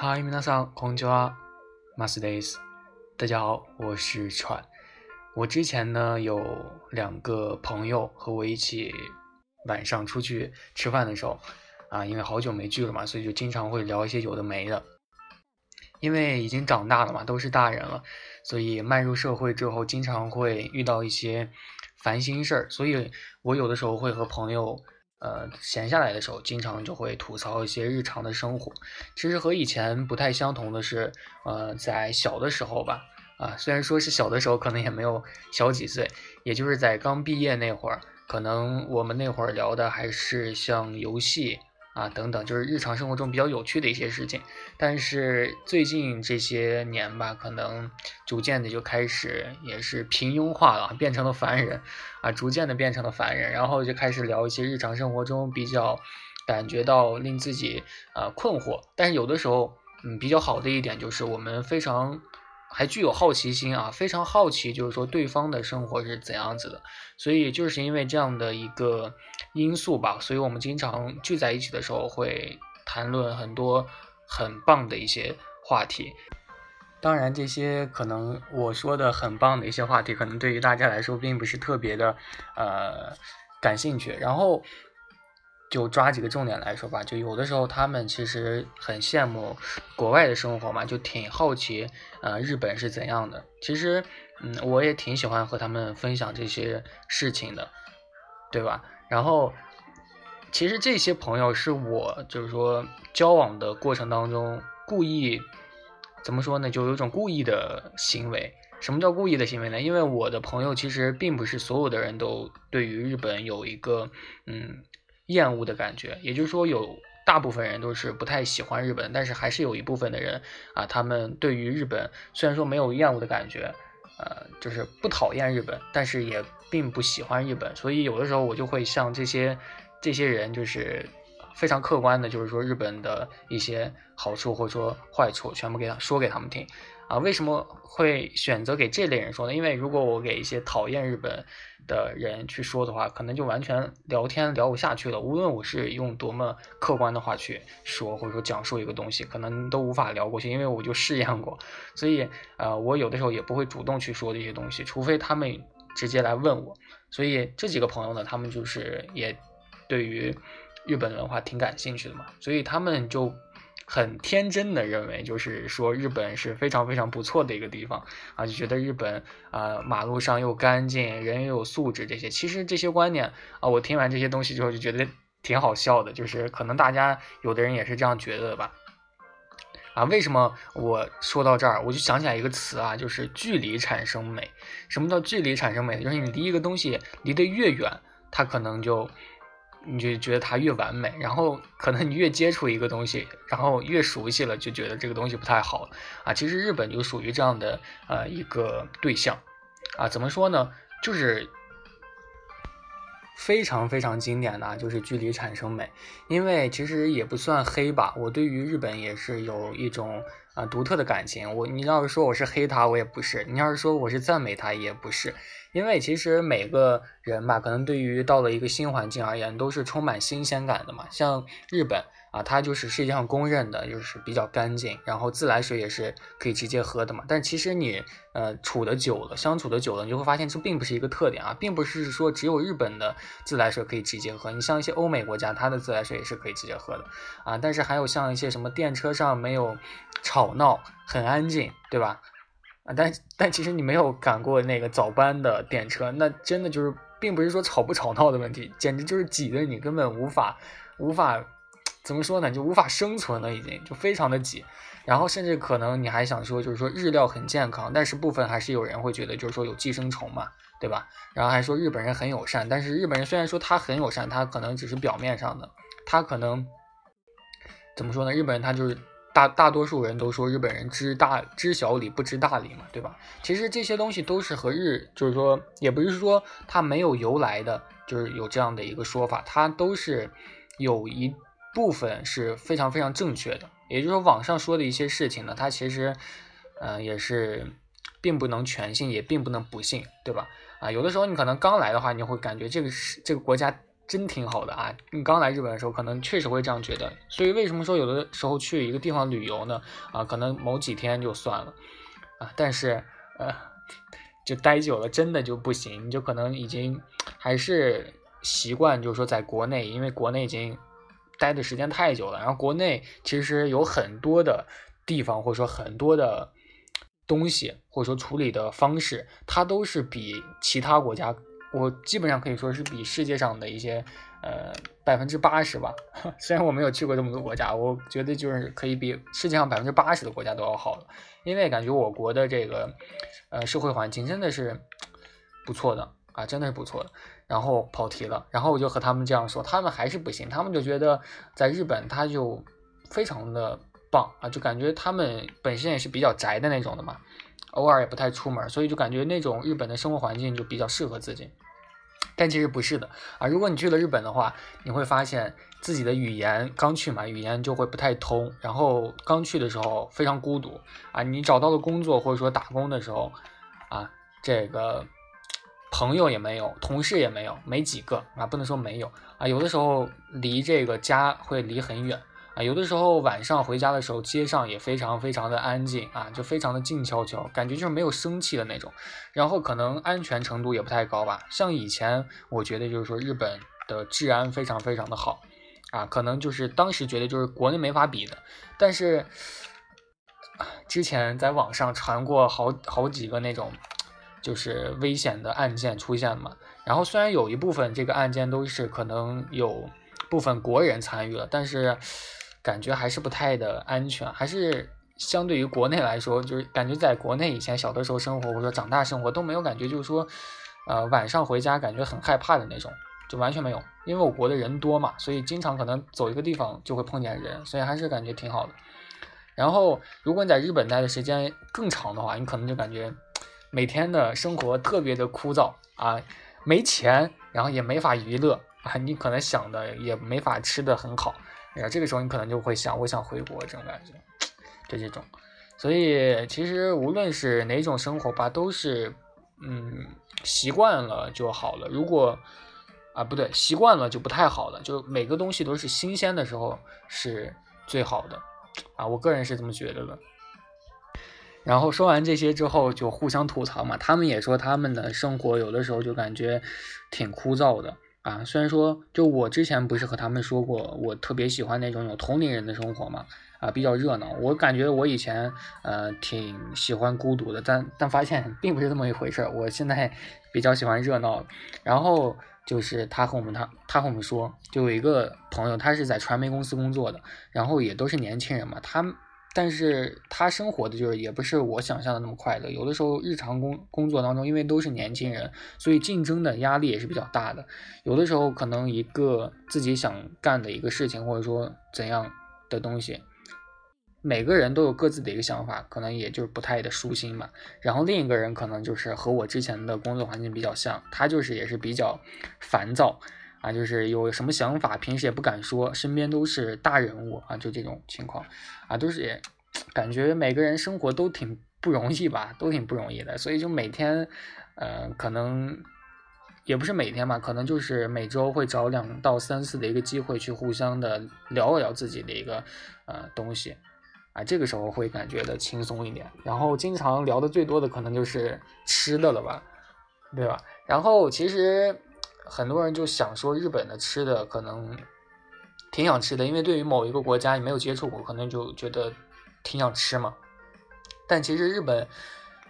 Hi，皆さん、こんにちは、マスです。大家好，我是川。我之前呢有两个朋友和我一起晚上出去吃饭的时候，啊，因为好久没聚了嘛，所以就经常会聊一些有的没的。因为已经长大了嘛，都是大人了，所以迈入社会之后，经常会遇到一些烦心事儿，所以我有的时候会和朋友。 呃，闲下来的时候，经常就会吐槽一些日常的生活。其实和以前不太相同的是，呃，在小的时候吧，啊，虽然说是小的时候，可能也没有小几岁，也就是在刚毕业那会儿，可能我们那会儿聊的还是像游戏。啊，等等，就是日常生活中比较有趣的一些事情。但是最近这些年吧，可能逐渐的就开始也是平庸化了，变成了凡人啊，逐渐的变成了凡人，然后就开始聊一些日常生活中比较感觉到令自己啊困惑。但是有的时候，嗯，比较好的一点就是我们非常。还具有好奇心啊，非常好奇，就是说对方的生活是怎样子的，所以就是因为这样的一个因素吧，所以我们经常聚在一起的时候会谈论很多很棒的一些话题。当然，这些可能我说的很棒的一些话题，可能对于大家来说并不是特别的呃感兴趣。然后。就抓几个重点来说吧，就有的时候他们其实很羡慕国外的生活嘛，就挺好奇，呃，日本是怎样的。其实，嗯，我也挺喜欢和他们分享这些事情的，对吧？然后，其实这些朋友是我就是说交往的过程当中故意怎么说呢？就有种故意的行为。什么叫故意的行为呢？因为我的朋友其实并不是所有的人都对于日本有一个嗯。厌恶的感觉，也就是说，有大部分人都是不太喜欢日本，但是还是有一部分的人啊，他们对于日本虽然说没有厌恶的感觉，呃，就是不讨厌日本，但是也并不喜欢日本，所以有的时候我就会向这些这些人，就是非常客观的，就是说日本的一些好处或者说坏处，全部给他说给他们听。啊，为什么会选择给这类人说呢？因为如果我给一些讨厌日本的人去说的话，可能就完全聊天聊不下去了。无论我是用多么客观的话去说，或者说讲述一个东西，可能都无法聊过去，因为我就试验过。所以，呃，我有的时候也不会主动去说这些东西，除非他们直接来问我。所以这几个朋友呢，他们就是也对于日本文化挺感兴趣的嘛，所以他们就。很天真的认为，就是说日本是非常非常不错的一个地方啊，就觉得日本啊马路上又干净，人又有素质这些。其实这些观念啊，我听完这些东西之后就觉得挺好笑的，就是可能大家有的人也是这样觉得的吧。啊，为什么我说到这儿，我就想起来一个词啊，就是距离产生美。什么叫距离产生美？就是你离一个东西离得越远，它可能就。你就觉得它越完美，然后可能你越接触一个东西，然后越熟悉了，就觉得这个东西不太好啊。其实日本就属于这样的呃一个对象啊，怎么说呢？就是非常非常经典的，就是距离产生美。因为其实也不算黑吧，我对于日本也是有一种。啊，独特的感情，我你要是说我是黑他，我也不是；你要是说我是赞美他，也不是。因为其实每个人吧，可能对于到了一个新环境而言，都是充满新鲜感的嘛。像日本。啊，它就是世界上公认的，就是比较干净，然后自来水也是可以直接喝的嘛。但其实你呃处的久了，相处的久了，你就会发现这并不是一个特点啊，并不是说只有日本的自来水可以直接喝。你像一些欧美国家，它的自来水也是可以直接喝的啊。但是还有像一些什么电车上没有吵闹，很安静，对吧？啊，但但其实你没有赶过那个早班的电车，那真的就是并不是说吵不吵闹的问题，简直就是挤得你根本无法无法。怎么说呢？就无法生存了，已经就非常的挤，然后甚至可能你还想说，就是说日料很健康，但是部分还是有人会觉得，就是说有寄生虫嘛，对吧？然后还说日本人很友善，但是日本人虽然说他很友善，他可能只是表面上的，他可能怎么说呢？日本人他就是大大多数人都说日本人知大知小理不知大理嘛，对吧？其实这些东西都是和日，就是说也不是说他没有由来的，就是有这样的一个说法，他都是有一。部分是非常非常正确的，也就是说，网上说的一些事情呢，它其实，嗯，也是并不能全信，也并不能不信，对吧？啊，有的时候你可能刚来的话，你会感觉这个是这个国家真挺好的啊！你刚来日本的时候，可能确实会这样觉得。所以为什么说有的时候去一个地方旅游呢？啊，可能某几天就算了啊，但是呃，就待久了真的就不行，你就可能已经还是习惯，就是说在国内，因为国内已经待的时间太久了。然后国内其实有很多的地方，或者说很多的东西，或者说处理的方式，它都是比其他国家。我基本上可以说是比世界上的一些，呃，百分之八十吧。虽然我没有去过这么多国家，我觉得就是可以比世界上百分之八十的国家都要好了。因为感觉我国的这个，呃，社会环境真的是不错的啊，真的是不错的。然后跑题了，然后我就和他们这样说，他们还是不行，他们就觉得在日本他就非常的棒啊，就感觉他们本身也是比较宅的那种的嘛。偶尔也不太出门，所以就感觉那种日本的生活环境就比较适合自己。但其实不是的啊！如果你去了日本的话，你会发现自己的语言刚去嘛，语言就会不太通。然后刚去的时候非常孤独啊！你找到了工作或者说打工的时候啊，这个朋友也没有，同事也没有，没几个啊，不能说没有啊。有的时候离这个家会离很远。啊，有的时候晚上回家的时候，街上也非常非常的安静啊，就非常的静悄悄，感觉就是没有生气的那种。然后可能安全程度也不太高吧。像以前我觉得就是说日本的治安非常非常的好啊，可能就是当时觉得就是国内没法比的。但是之前在网上传过好好几个那种就是危险的案件出现嘛。然后虽然有一部分这个案件都是可能有部分国人参与了，但是。感觉还是不太的安全，还是相对于国内来说，就是感觉在国内以前小的时候生活或者说长大生活都没有感觉，就是说，呃，晚上回家感觉很害怕的那种，就完全没有。因为我国的人多嘛，所以经常可能走一个地方就会碰见人，所以还是感觉挺好的。然后，如果你在日本待的时间更长的话，你可能就感觉每天的生活特别的枯燥啊，没钱，然后也没法娱乐啊，你可能想的也没法吃的很好。哎呀，这个时候你可能就会想，我想回国这种感觉，就这种。所以其实无论是哪种生活吧，都是，嗯，习惯了就好了。如果啊不对，习惯了就不太好了。就每个东西都是新鲜的时候是最好的啊，我个人是这么觉得的。然后说完这些之后，就互相吐槽嘛。他们也说他们的生活有的时候就感觉挺枯燥的。啊，虽然说，就我之前不是和他们说过，我特别喜欢那种有同龄人的生活嘛，啊，比较热闹。我感觉我以前呃挺喜欢孤独的，但但发现并不是这么一回事儿。我现在比较喜欢热闹。然后就是他和我们他他和我们说，就有一个朋友，他是在传媒公司工作的，然后也都是年轻人嘛，他。但是他生活的就是也不是我想象的那么快乐，有的时候日常工工作当中，因为都是年轻人，所以竞争的压力也是比较大的。有的时候可能一个自己想干的一个事情，或者说怎样的东西，每个人都有各自的一个想法，可能也就是不太的舒心嘛。然后另一个人可能就是和我之前的工作环境比较像，他就是也是比较烦躁。啊，就是有什么想法，平时也不敢说，身边都是大人物啊，就这种情况，啊，都是也感觉每个人生活都挺不容易吧，都挺不容易的，所以就每天，呃，可能也不是每天吧，可能就是每周会找两到三次的一个机会去互相的聊一聊自己的一个呃东西，啊，这个时候会感觉的轻松一点，然后经常聊的最多的可能就是吃的了吧，对吧？然后其实。很多人就想说日本的吃的可能挺想吃的，因为对于某一个国家你没有接触过，可能就觉得挺想吃嘛。但其实日本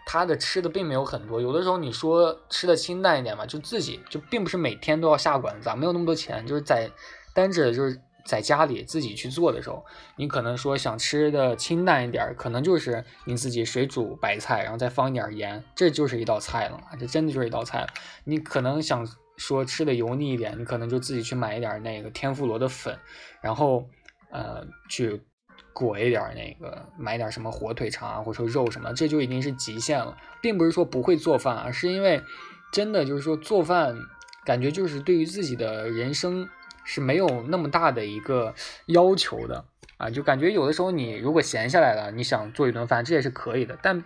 它的吃的并没有很多，有的时候你说吃的清淡一点嘛，就自己就并不是每天都要下馆子，没有那么多钱，就是在单着就是在家里自己去做的时候，你可能说想吃的清淡一点，可能就是你自己水煮白菜，然后再放一点盐，这就是一道菜了，这真的就是一道菜了。你可能想。说吃的油腻一点，你可能就自己去买一点那个天妇罗的粉，然后呃去裹一点那个，买点什么火腿肠啊，或者说肉什么，这就已经是极限了，并不是说不会做饭啊，是因为真的就是说做饭感觉就是对于自己的人生是没有那么大的一个要求的啊，就感觉有的时候你如果闲下来了，你想做一顿饭，这也是可以的，但。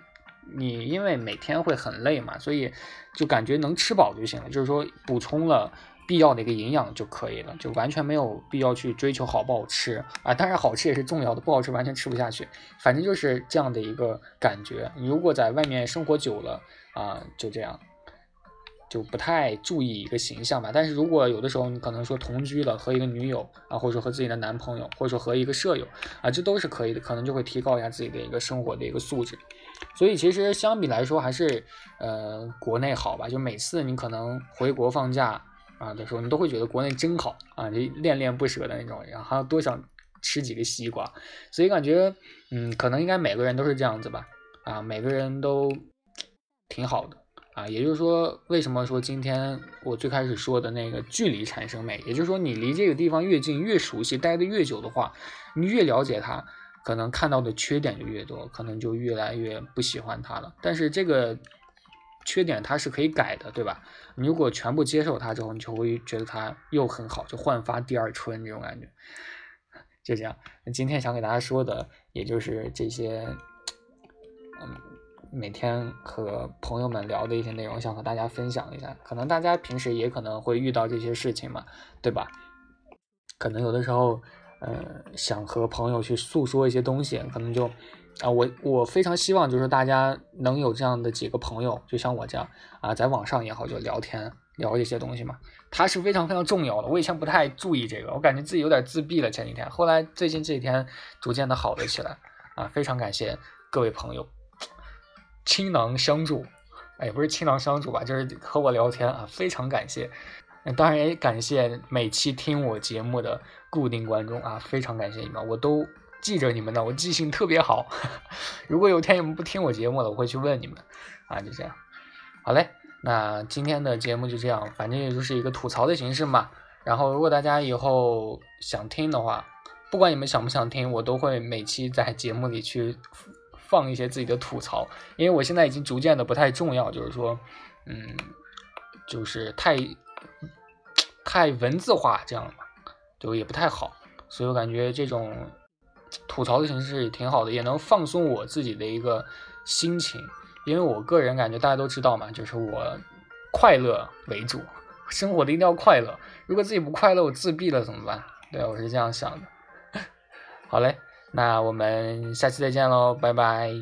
你因为每天会很累嘛，所以就感觉能吃饱就行了。就是说补充了必要的一个营养就可以了，就完全没有必要去追求好不好吃啊。当然好吃也是重要的，不好吃完全吃不下去。反正就是这样的一个感觉。你如果在外面生活久了啊，就这样，就不太注意一个形象吧。但是如果有的时候你可能说同居了，和一个女友啊，或者说和自己的男朋友，或者说和一个舍友啊，这都是可以的，可能就会提高一下自己的一个生活的一个素质。所以其实相比来说，还是呃国内好吧。就每次你可能回国放假。啊的时候，你都会觉得国内真好啊，就恋恋不舍的那种，然后多想吃几个西瓜，所以感觉，嗯，可能应该每个人都是这样子吧，啊，每个人都挺好的啊，也就是说，为什么说今天我最开始说的那个距离产生美，也就是说，你离这个地方越近，越熟悉，待的越久的话，你越了解它，可能看到的缺点就越多，可能就越来越不喜欢它了。但是这个。缺点它是可以改的，对吧？你如果全部接受它之后，你就会觉得它又很好，就焕发第二春这种感觉。就这样，今天想给大家说的，也就是这些，嗯，每天和朋友们聊的一些内容，想和大家分享一下。可能大家平时也可能会遇到这些事情嘛，对吧？可能有的时候，呃，想和朋友去诉说一些东西，可能就。啊，我我非常希望就是大家能有这样的几个朋友，就像我这样啊，在网上也好，就聊天聊一些东西嘛，它是非常非常重要的。我以前不太注意这个，我感觉自己有点自闭了前几天，后来最近这几天逐渐的好了起来啊，非常感谢各位朋友倾囊相助，哎，不是倾囊相助吧，就是和我聊天啊，非常感谢。当然也感谢每期听我节目的固定观众啊，非常感谢你们，我都。记着你们的，我记性特别好。如果有天你们不听我节目了，我会去问你们。啊，就这样。好嘞，那今天的节目就这样，反正也就是一个吐槽的形式嘛。然后，如果大家以后想听的话，不管你们想不想听，我都会每期在节目里去放一些自己的吐槽。因为我现在已经逐渐的不太重要，就是说，嗯，就是太太文字化这样嘛，就也不太好。所以我感觉这种。吐槽的形式也挺好的，也能放松我自己的一个心情，因为我个人感觉大家都知道嘛，就是我快乐为主，生活的一定要快乐。如果自己不快乐，我自闭了怎么办？对我是这样想的。好嘞，那我们下期再见喽，拜拜。